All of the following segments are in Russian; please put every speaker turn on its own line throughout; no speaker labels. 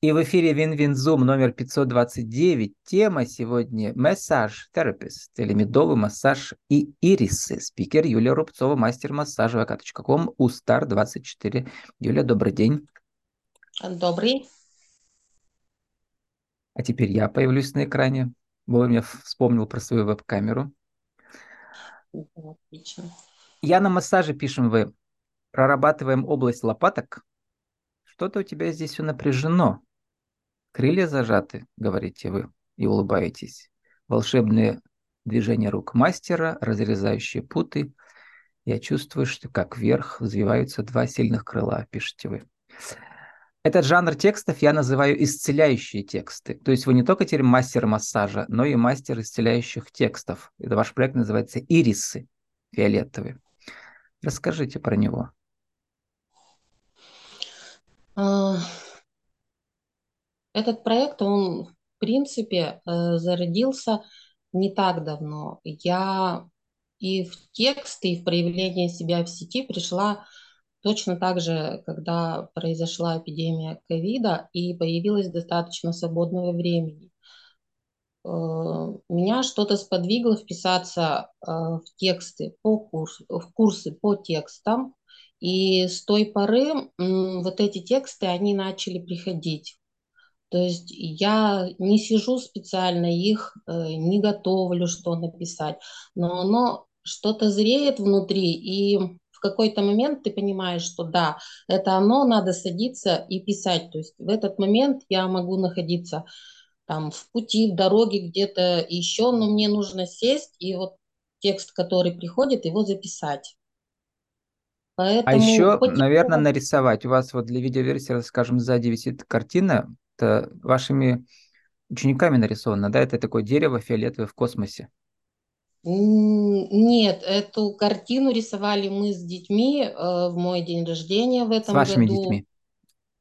И в эфире Win-Win Zoom номер 529. Тема сегодня massage therapist или медовый массаж и ирисы. Спикер Юлия Рубцова, мастер массажа vk.com, ustar24. Юля, добрый день.
Добрый.
А теперь я появлюсь на экране. Вовремя вспомнил про свою веб-камеру.
Отлично.
Я на массаже пишем вы. Прорабатываем область лопаток. Что-то у тебя здесь все напряжено. Крылья зажаты, говорите вы, и улыбаетесь. Волшебные движения рук мастера, разрезающие путы. Я чувствую, что как вверх взвиваются два сильных крыла, пишете вы. Этот жанр текстов я называю исцеляющие тексты. То есть вы не только теперь мастер массажа, но и мастер исцеляющих текстов. Это ваш проект называется «Ирисы» фиолетовые. Расскажите про него.
Этот проект, он, в принципе, э, зародился не так давно. Я и в текст, и в проявление себя в сети пришла точно так же, когда произошла эпидемия ковида и появилось достаточно свободного времени. Э, меня что-то сподвигло вписаться э, в тексты по курсу, в курсы по текстам, и с той поры вот эти тексты, они начали приходить. То есть я не сижу специально их, э, не готовлю, что написать, но оно что-то зреет внутри, и в какой-то момент ты понимаешь, что да, это оно, надо садиться и писать. То есть в этот момент я могу находиться там в пути, в дороге где-то еще, но мне нужно сесть и вот текст, который приходит, его записать.
А Поэтому а еще, наверное, нарисовать. У вас вот для видеоверсии, скажем, сзади висит картина, это вашими учениками нарисовано, да? Это такое дерево фиолетовое в космосе.
Нет, эту картину рисовали мы с детьми э, в мой день рождения в этом
году. С вашими
году.
детьми?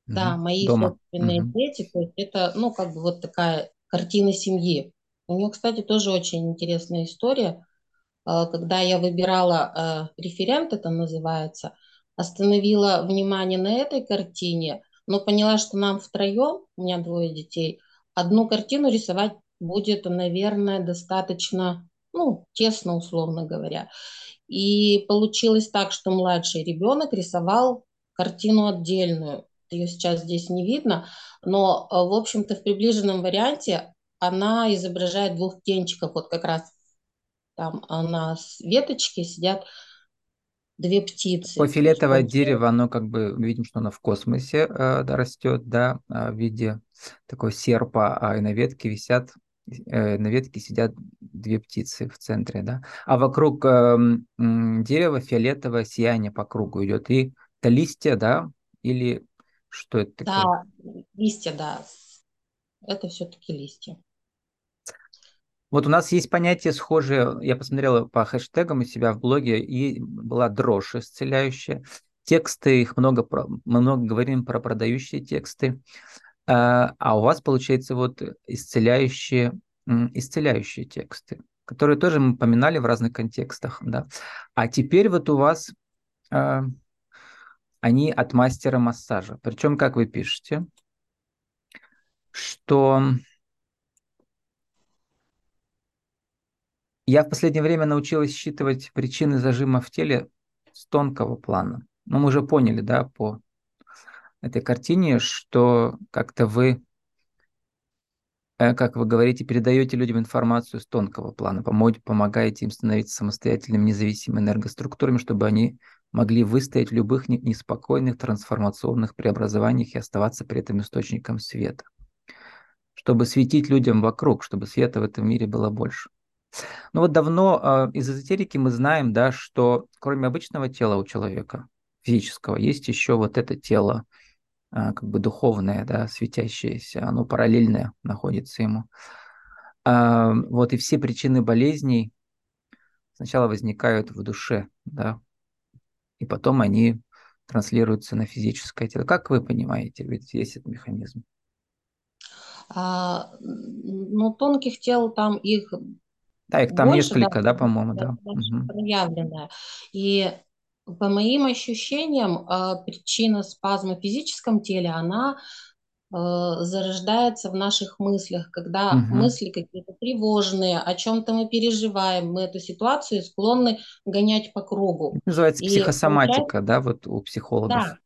Да, угу. мои Дома. собственные угу. дети. То есть это, ну, как бы вот такая картина семьи. У нее, кстати, тоже очень интересная история. Э, когда я выбирала э, референт, это называется, остановила внимание на этой картине, но поняла, что нам втроем, у меня двое детей, одну картину рисовать будет, наверное, достаточно, ну, тесно, условно говоря. И получилось так, что младший ребенок рисовал картину отдельную. Ее сейчас здесь не видно, но, в общем-то, в приближенном варианте она изображает двух птенчиков, вот как раз там на веточке сидят две птицы.
По фиолетовое дерево, оно как бы, видим, что оно в космосе э, растет, да, а, в виде такой серпа, а и на ветке висят, э, на ветке сидят две птицы в центре, да. А вокруг э, дерева фиолетовое сияние по кругу идет. И это листья, да, или что это
такое? Да, листья, да. Это все-таки листья.
Вот у нас есть понятие схожее, я посмотрел по хэштегам у себя в блоге, и была дрожь исцеляющая. Тексты, их много, мы много говорим про продающие тексты, а, а у вас, получается, вот исцеляющие, исцеляющие тексты, которые тоже мы поминали в разных контекстах, да. А теперь вот у вас а, они от мастера массажа. Причем, как вы пишете, что Я в последнее время научилась считывать причины зажима в теле с тонкого плана. Но мы уже поняли, да, по этой картине, что как-то вы, э, как вы говорите, передаете людям информацию с тонкого плана, помогаете им становиться самостоятельными, независимыми энергоструктурами, чтобы они могли выстоять в любых неспокойных трансформационных преобразованиях и оставаться при этом источником света. Чтобы светить людям вокруг, чтобы света в этом мире было больше. Ну вот давно э, из эзотерики мы знаем, да, что кроме обычного тела у человека, физического, есть еще вот это тело, э, как бы духовное, да, светящееся, оно параллельное находится ему. Э, вот и все причины болезней сначала возникают в душе, да, и потом они транслируются на физическое тело. Как вы понимаете, ведь есть этот механизм?
А, ну, тонких тел там их
да, их там больше, несколько, да, да по-моему, да.
Проявленная. И по моим ощущениям, а, причина спазма в физическом теле, она зарождается в наших мыслях, когда
Угу.
мысли какие-то тревожные, о чем-то мы переживаем, мы эту ситуацию склонны гонять по кругу.
Называется
И
психосоматика, да, вот у психологов.
да,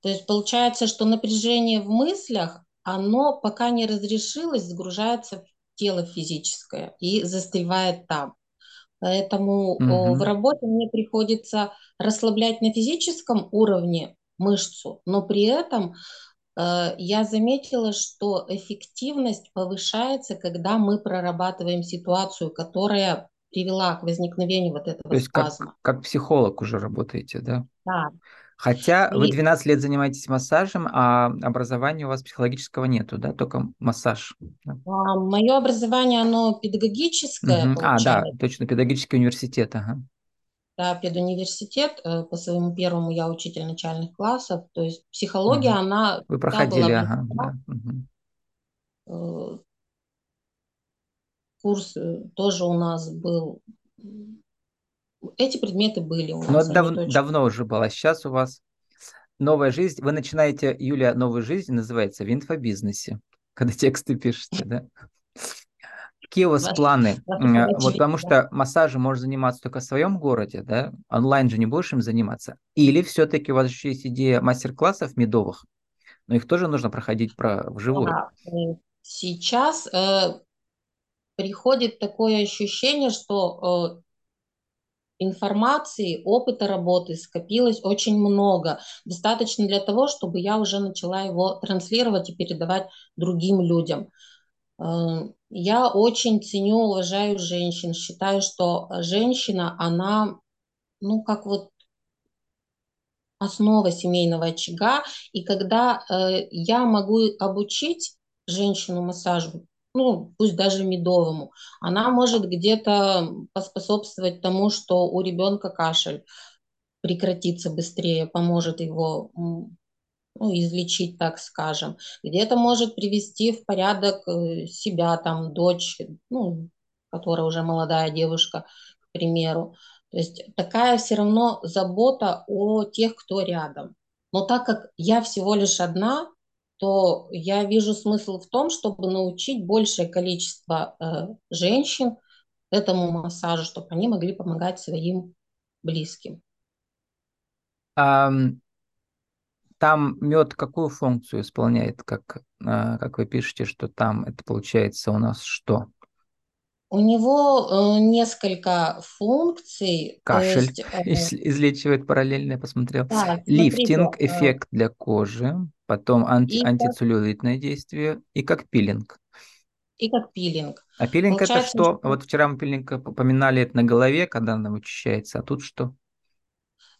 то есть получается, что напряжение в мыслях, оно пока не разрешилось, загружается в тело физическое и застревает там. Поэтому в
Угу.
работе мне приходится расслаблять на физическом уровне мышцу, но при этом э, я заметила, что эффективность повышается, когда мы прорабатываем ситуацию, которая привела к возникновению вот этого
То есть как,
спазма.
как психолог уже работаете, да?
Да.
Хотя вы
И
12 лет занимаетесь массажем, а образования у вас психологического нету, да, только массаж. Да?
а, мое образование, оно педагогическое,
Мгм. А, да, точно, педагогический университет, ага.
Да, педуниверситет, э, по своему первому я учитель начальных классов, то есть психология,
Мгм.
она
Вы
всегда была
проходили, ага, да.
Э, Курс э, тоже у нас был. Эти предметы были у
Но
нас, они
дав- давно уже было. Сейчас у вас новая жизнь. Вы начинаете, Юлия, новую жизнь, называется в инфобизнесе, когда тексты пишете, да? Какие у вас планы? Вот потому что массажем можешь заниматься только в своем городе, да? Онлайн же не будешь им заниматься. Или все-таки у вас еще есть идея мастер-классов медовых, но их тоже нужно проходить про вживую.
Э, Сейчас э, приходит такое ощущение, что э, информации, опыта работы скопилось очень много. Достаточно для того, чтобы я уже начала его транслировать и передавать другим людям. Э, Я очень ценю, уважаю женщин. Считаю, что женщина, она, ну, как вот основа семейного очага. И когда э, я могу обучить женщину массажу, ну, пусть даже медовому, она может где-то поспособствовать тому, что у ребенка кашель прекратится быстрее, поможет его ну, излечить, так скажем. Где-то может привести в порядок э, себя, там, дочь, ну, которая уже молодая девушка, к примеру. То есть такая все равно забота о тех, кто рядом. Но так как я всего лишь одна, то я вижу смысл в том, чтобы научить большее количество э, женщин этому массажу, чтобы они могли помогать своим близким.
Ам, Там мед какую функцию исполняет, как, а, как вы пишете, что там это получается у нас что?
У него э, несколько функций,
Кашель
есть, э,
из- излечивает параллельно, я посмотрел.
да,
Лифтинг,
э,
эффект для кожи, потом анти,
и как,
антицеллюлитное действие и как пилинг.
и как пилинг.
А пилинг это
Получается,
что?
что
Вот вчера мы пилинг упоминали это на голове, когда она вычищается, а тут что?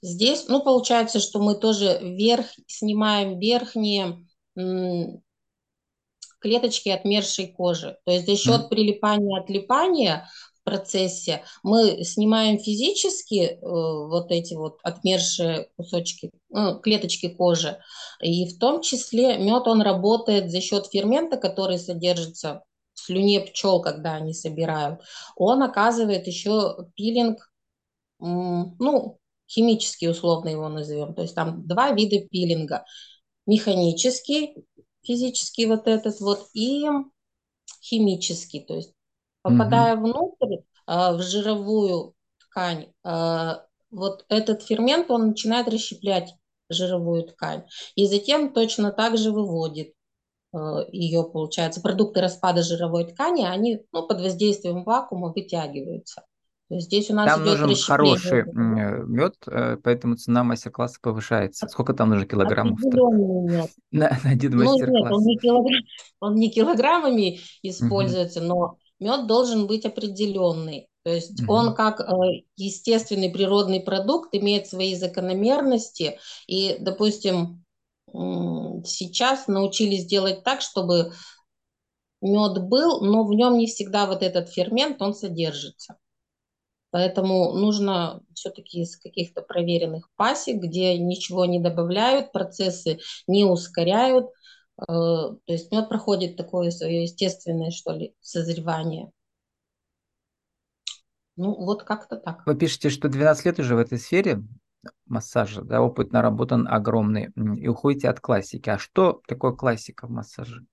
здесь, ну, получается, что мы тоже верх, снимаем верхние клеточки отмершей кожи. То есть за счет прилипания отлипания в процессе мы снимаем физически э, вот эти вот отмершие кусочки, ну, клеточки кожи. И в том числе мед, он работает за счет фермента, который содержится в слюне пчел, когда они собирают. Он оказывает еще пилинг, м, ну, химический условно его назовем. То есть там два вида пилинга. Механический, физический вот этот вот, и химический, то есть попадая внутрь, а, в жировую ткань, а, вот этот фермент, он начинает расщеплять жировую ткань. И затем точно так же выводит а, ее, получается, продукты распада жировой ткани, они ну, под воздействием вакуума вытягиваются. Здесь у нас
Там
идет
нужен хороший мед, поэтому цена мастер-класса повышается. Сколько там нужно
мед.
на, на один
Ну нет, он
мастер-класс?
не, килограмм, он не килограммами используется, но мед должен быть определенный. То есть он
Мгм.
как э, естественный природный продукт имеет свои закономерности. И, допустим, сейчас научились делать так, чтобы мед был, но в нем не всегда вот этот фермент, он содержится. Поэтому нужно все-таки из каких-то проверенных пасек, где ничего не добавляют, процессы не ускоряют. Э, То есть мед проходит такое свое естественное, что ли, созревание. Ну, вот как-то так.
Вы пишете, что 12 лет уже в этой сфере. массажа, да, опыт наработан огромный, и уходите от классики. А что такое классика в массаже?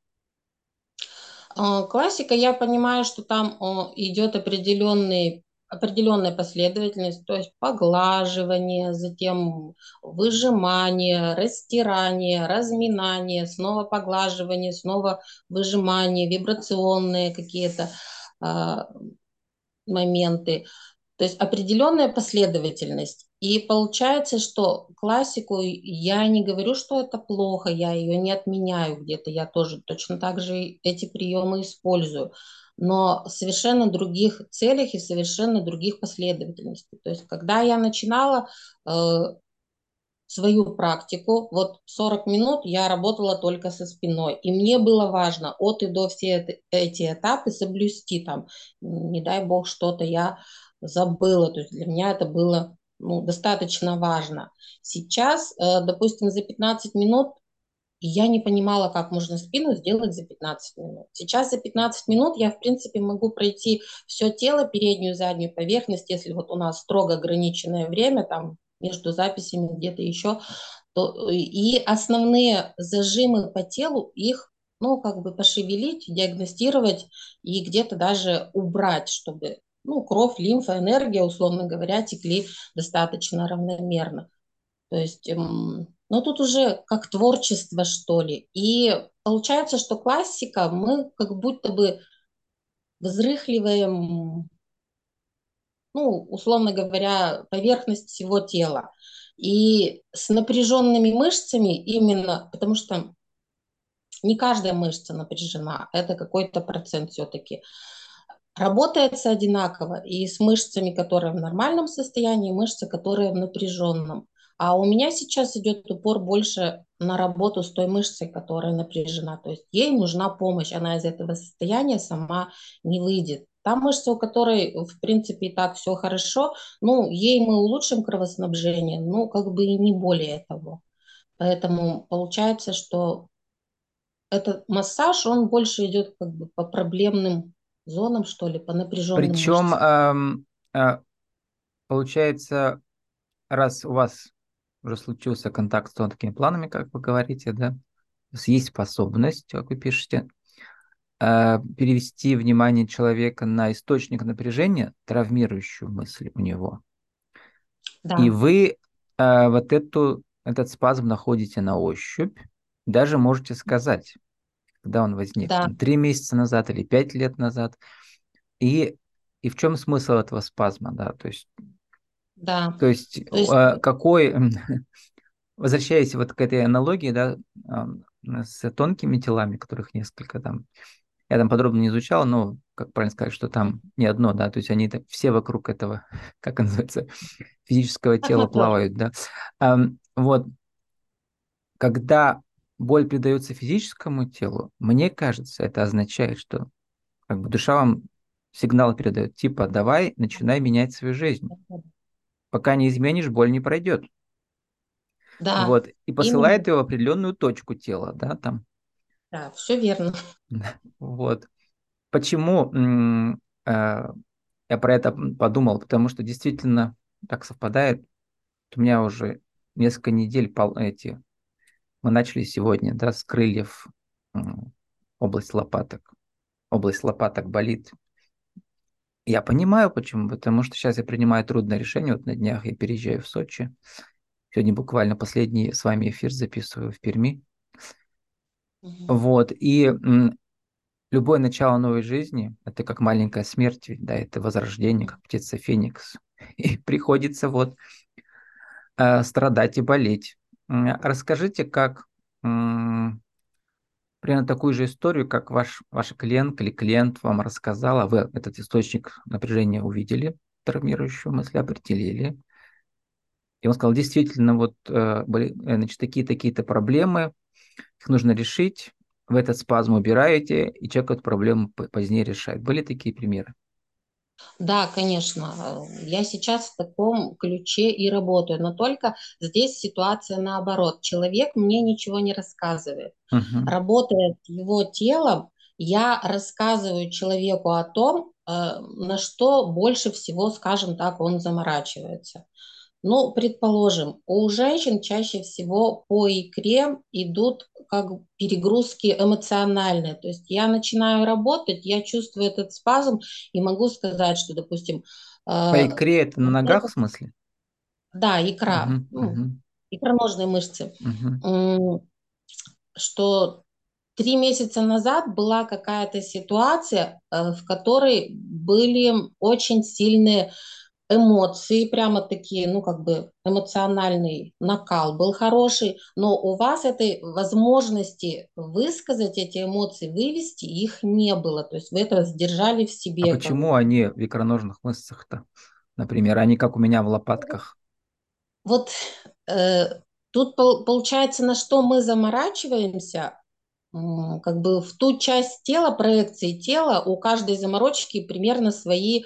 А, классика, я понимаю, что там идет определенный определенная последовательность, то есть поглаживание, затем выжимание, растирание, разминание, снова поглаживание, снова выжимание, вибрационные какие-то э, моменты. То есть определенная последовательность. И получается, что классику я не говорю, что это плохо, я ее не отменяю где-то, я тоже точно так же эти приемы использую, но совершенно других целях и совершенно других последовательностей. То есть когда я начинала э, свою практику, вот 40 минут я работала только со спиной, и мне было важно от и до все эти этапы соблюсти, там, не дай бог что-то я забыла. То есть для меня это было ну, достаточно важно. Сейчас, э, допустим, за 15 минут я не понимала, как можно спину сделать за 15 минут. Сейчас за 15 минут я, в принципе, могу пройти все тело, переднюю, заднюю поверхность, если вот у нас строго ограниченное время, там между записями где-то еще, то и основные зажимы по телу, их ну, как бы пошевелить, диагностировать и где-то даже убрать, чтобы ну, кровь, лимфа, энергия, условно говоря, текли достаточно равномерно. То есть, эм, ну, тут уже как творчество, что ли. И получается, что классика, мы как будто бы взрыхливаем, ну, условно говоря, поверхность всего тела. И с напряженными мышцами именно, потому что не каждая мышца напряжена, это какой-то процент все-таки. Работается одинаково и с мышцами, которые в нормальном состоянии, и мышцы, которые в напряженном. А у меня сейчас идет упор больше на работу с той мышцей, которая напряжена. То есть ей нужна помощь, она из этого состояния сама не выйдет. Та мышца, у которой, в принципе, и так все хорошо, ну, ей мы улучшим кровоснабжение, ну, как бы и не более того. Поэтому получается, что этот массаж, он больше идет как бы по проблемным зонам, что ли, по напряженным
Причем, эм, э, получается, раз у вас уже случился контакт с тонкими планами, как вы говорите, да, есть способность, как вы пишете, э, перевести внимание человека на источник напряжения, травмирующую мысль у него. Да. И вы э, вот эту, этот спазм находите на ощупь, даже можете сказать, когда он возник, да. три месяца назад или пять лет назад. И, и в чем смысл этого спазма, да, то есть,
да.
то есть, то есть... А, какой, возвращаясь вот к этой аналогии, да, с тонкими телами, которых несколько там, я там подробно не изучал, но, как правильно сказать, что там не одно, да, то есть они все вокруг этого, как называется, физического тела плавают, да. Вот, когда боль придается физическому телу, мне кажется, это означает, что как бы душа вам сигнал передает, типа, давай, начинай менять свою жизнь. Пока не изменишь, боль не пройдет. Да. Вот, и посылает именно. его в определенную точку тела, да, там.
Да, все верно.
Вот. Почему э, я про это подумал? Потому что действительно так совпадает. У меня уже несколько недель пол, эти мы начали сегодня, да, с крыльев область лопаток. Область лопаток болит. Я понимаю, почему. Потому что сейчас я принимаю трудное решение. Вот на днях я переезжаю в Сочи. Сегодня буквально последний с вами эфир записываю в Перми. Угу. Вот. И м, любое начало новой жизни – это как маленькая смерть, да, это возрождение, как птица Феникс. И приходится вот э, страдать и болеть. Расскажите, как примерно такую же историю, как ваш, ваша клиент или клиент вам рассказала, вы этот источник напряжения увидели, травмирующую мысль определили, и он сказал, действительно, вот э, были, э, значит, такие-такие-то проблемы, их нужно решить, в этот спазм убираете, и человек эту проблему позднее решает. Были такие примеры?
Да, конечно. Я сейчас в таком ключе и работаю, но только здесь ситуация наоборот. Человек мне ничего не рассказывает. Uh-huh. Работая с его телом, я рассказываю человеку о том, э, на что больше всего, скажем так, он заморачивается. Ну, предположим, у женщин чаще всего по икре идут как перегрузки эмоциональные. То есть я начинаю работать, я чувствую этот спазм и могу сказать, что, допустим,
По
э,
икре это на ногах
это-
в смысле?
да, икра, ну,
мгм,
икроножные мышцы. М, что три месяца назад была какая-то ситуация, э, в которой были очень сильные эмоции, прямо такие, ну, как бы эмоциональный накал был хороший, но у вас этой возможности высказать эти эмоции, вывести их не было. То есть вы это сдержали в
А
себе. Как
почему они в икроножных мышцах-то? Например, они как у меня в лопатках.
Вот э, тут пол- получается, на что мы заморачиваемся, как бы в ту часть тела, проекции тела, у каждой заморочки примерно свои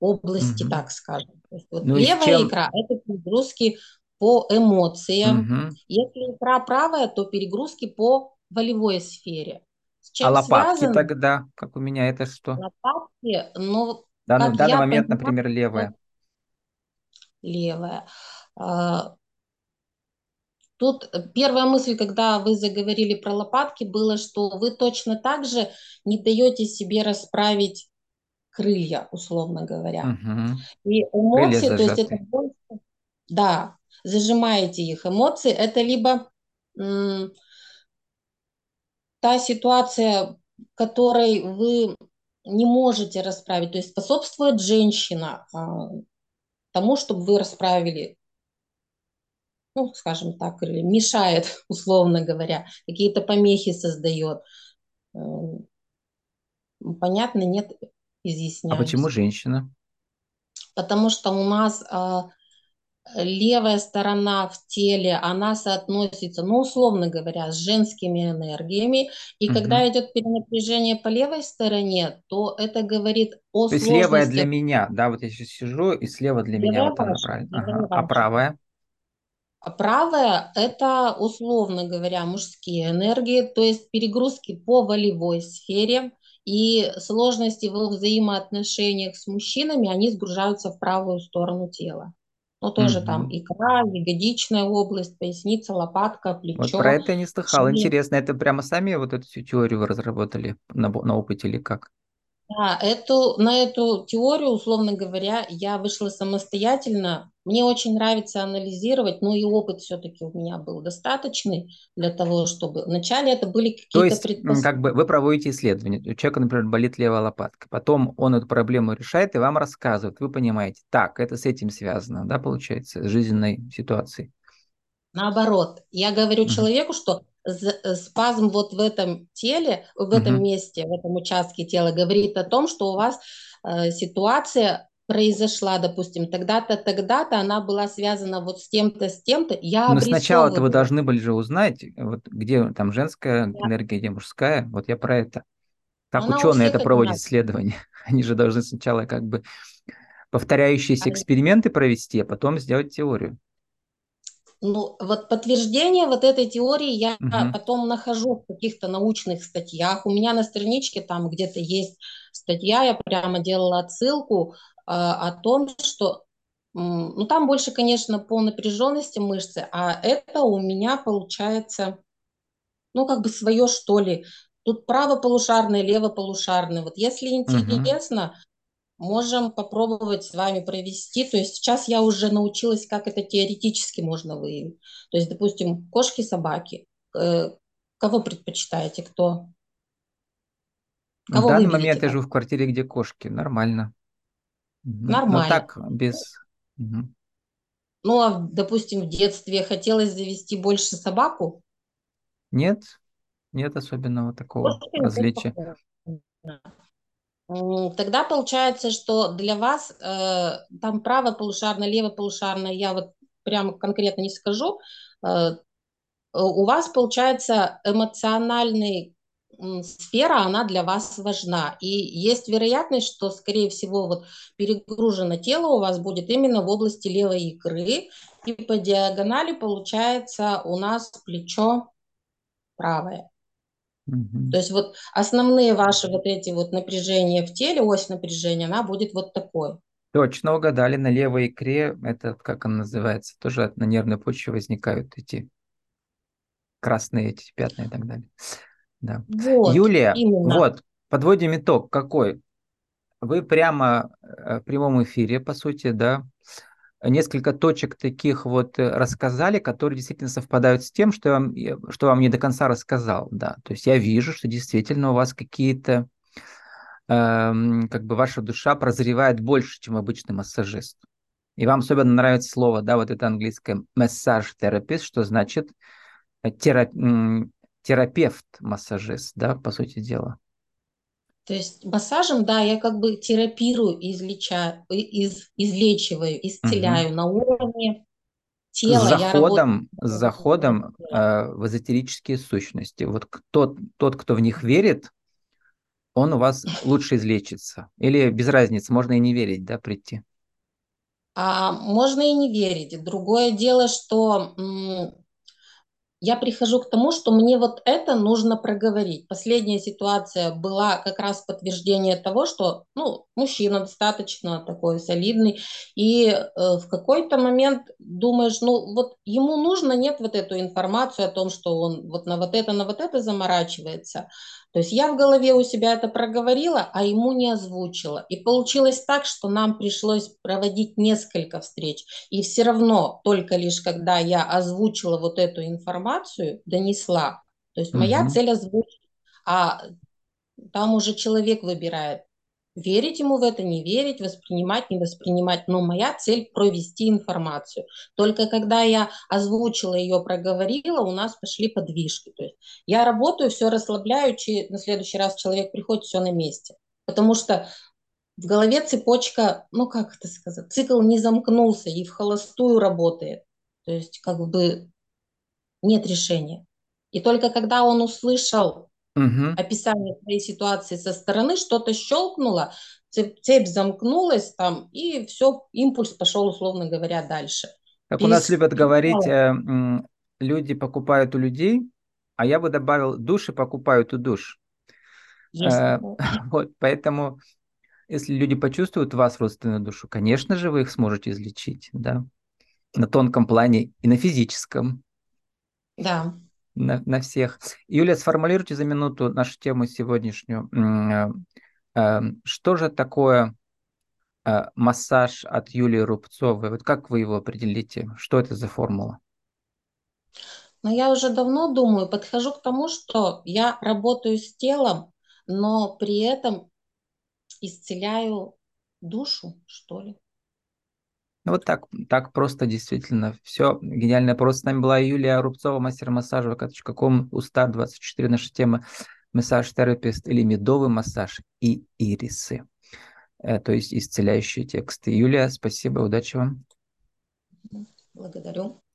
области,
Мгм.
так скажем. То есть вот
Ну
левая
чем?
икра– это перегрузки по эмоциям.
Мгм.
Если икра правая, то перегрузки по волевой сфере. С
А
чем
лопатки
связано?
тогда, как у меня, это что?
Лопатки, ну,
В данный, в данный момент,
понимаю,
например, левая.
левая. А, Тут первая мысль, когда вы заговорили про лопатки, было, что вы точно так же не даете себе расправить крылья, условно говоря.
Мгм.
И
Крылья
эмоции, то есть это больше, да, зажимаете их. Эмоции это либо м, та ситуация, которой вы не можете расправить, то есть способствует женщина а, тому, чтобы вы расправили ну, скажем так, или мешает, условно говоря, какие-то помехи создает. Понятно, нет,
А почему
изъясняюсь.
женщина?
Потому что у нас а, левая сторона в теле, она соотносится, ну, условно говоря, с женскими энергиями. И когда
Мгм.
идет перенапряжение по левой стороне, то это говорит о
То есть левая для меня, да, вот я сейчас сижу, и слева для меня
Левая
вот она правильно. Ага. А правая?
А правая– это, условно говоря, мужские энергии, то есть перегрузки по волевой сфере и сложности во взаимоотношениях с мужчинами, они сгружаются в правую сторону тела. Ну, тоже там
Мгм.
икра, ягодичная область, поясница, лопатка,
Вот про
плечо,
это я не слыхал.
шея.
Интересно, это прямо сами вот эту теорию разработали на, на опыте или как?
Да, эту, на эту теорию, условно говоря, я вышла самостоятельно. Мне очень нравится анализировать, ну и опыт все-таки у меня был достаточный для того, чтобы... Вначале это были
То
какие-то
есть, м, как бы
предпосылки.
вы проводите исследование. У человека, например, болит левая лопатка. Потом он эту проблему решает и вам рассказывает. Вы понимаете, так, это с этим связано, да, получается, с жизненной ситуацией.
Наоборот, я говорю человеку, что спазм вот в этом теле, в этом
Мгм.
месте, в этом участке тела говорит о том, что у вас э, ситуация произошла, допустим, тогда-то, тогда-то, она была связана вот с тем-то, с тем-то. Я
Но сначала-то вы
обрисовываю.
должны были же узнать, вот где там женская
Я-
энергия, где мужская. Вот я про это. Как
Она
ученые это проводят
одинаковая.
исследования. Они же должны сначала как бы повторяющиеся
А
эксперименты провести, а потом сделать теорию.
Ну, вот подтверждение вот этой теории я
Мгм.
потом нахожу в каких-то научных статьях. У меня на страничке там где-то есть статья, я прямо делала отсылку э, о том, что, ну, там больше, конечно, по напряженности мышцы, а это у меня получается, ну, как бы свое, что ли. Тут правополушарное, левополушарное. Вот если интересно, Можем попробовать с вами провести. То есть сейчас я уже научилась, как это теоретически можно выявить. То есть, допустим, кошки, собаки. Э, Кого предпочитаете? Кто?
В
Кого
данный
выберете
момент я живу в квартире, где кошки. Нормально. Мгм. Но
Нормально.
так, без...
Ну, а, допустим, в детстве хотелось завести больше собаку.
Нет, нет особенного такого
Кошки не
различия.
Тогда получается, что для вас э, там правополушарное, левополушарное, я вот прямо конкретно не скажу, э, у вас получается эмоциональный м, сфера, она для вас важна. И есть вероятность, что, скорее всего, вот перегружено тело у вас будет именно в области левой икры. И по диагонали получается у нас плечо правое. То есть вот основные ваши вот эти вот напряжения в теле, ось напряжения, она будет вот такой.
Точно угадали, на левой икре, это как он называется, тоже на нервной почве возникают эти красные эти пятна и так далее. Да.
Вот,
Юлия,
именно.
вот, подводим итог какой. Вы прямо э, в прямом эфире, по сути, да, несколько точек таких вот э, рассказали, которые действительно совпадают с тем, что я вам, что вам не до конца рассказал, да. То есть я вижу, что действительно у вас какие-то, эм, как бы ваша душа прозревает больше, чем обычный массажист. И вам особенно нравится слово, да, вот это английское массаж-терапевт, что значит э, терап... терапевт-массажист, да, по сути дела.
То есть массажем, да, я как бы терапирую, излечаю, из, излечиваю, исцеляю
Угу.
на уровне
С
тела. Работаю.
заходом, с заходом э, в эзотерические сущности. Вот кто, тот, кто в них верит, он у вас лучше излечится. Или без разницы, можно и не верить, да, прийти.
А можно и не верить. Другое дело, что я прихожу к тому, что мне вот это нужно проговорить. Последняя ситуация была как раз подтверждение того, что ну, мужчина достаточно такой солидный, и э, в какой-то момент думаешь, ну вот ему нужно, нет вот эту информацию о том, что он вот на вот это, на вот это заморачивается. То есть я в голове у себя это проговорила, а ему не озвучила. И получилось так, что нам пришлось проводить несколько встреч. И все равно, только лишь когда я озвучила вот эту информацию, донесла. То есть моя
Угу.
цель озвучить, а там уже человек выбирает, верить ему в это, не верить, воспринимать, не воспринимать. Но моя цель провести информацию. Только когда я озвучила ее, проговорила, у нас пошли подвижки. То есть я работаю, все расслабляю, на следующий раз человек приходит, все на месте. Потому что в голове цепочка, ну как это сказать, цикл не замкнулся и в холостую работает. То есть как бы нет решения. И только когда он услышал
Угу.
описание своей ситуации со стороны, что-то щелкнуло, цепь, цепь замкнулась там, и все, импульс пошел, условно говоря, дальше.
Как у нас
Перес...
любят говорить, э, люди покупают у людей, а я бы добавил, души покупают у душ. Э, вот, поэтому, если люди почувствуют вас родственную душу, конечно же, вы их сможете излечить, да, на тонком плане и на физическом.
Да.
На, на всех. Юлия, сформулируйте за минуту нашу тему сегодняшнюю. Э, э, Что же такое э, массаж от Юлии Рубцовой? Вот как вы его определите? Что это за формула?
Но я уже давно думаю, подхожу к тому, что я работаю с телом, но при этом исцеляю душу, что ли.
Ну, вот так, так просто действительно. Все гениально просто. С нами была Юлия Рубцова, мастер массажа vk.com, Устар 24, наша тема массаж-терапевт или медовый массаж и ирисы. Э, то есть исцеляющие тексты. Юлия, спасибо, удачи вам.
Благодарю.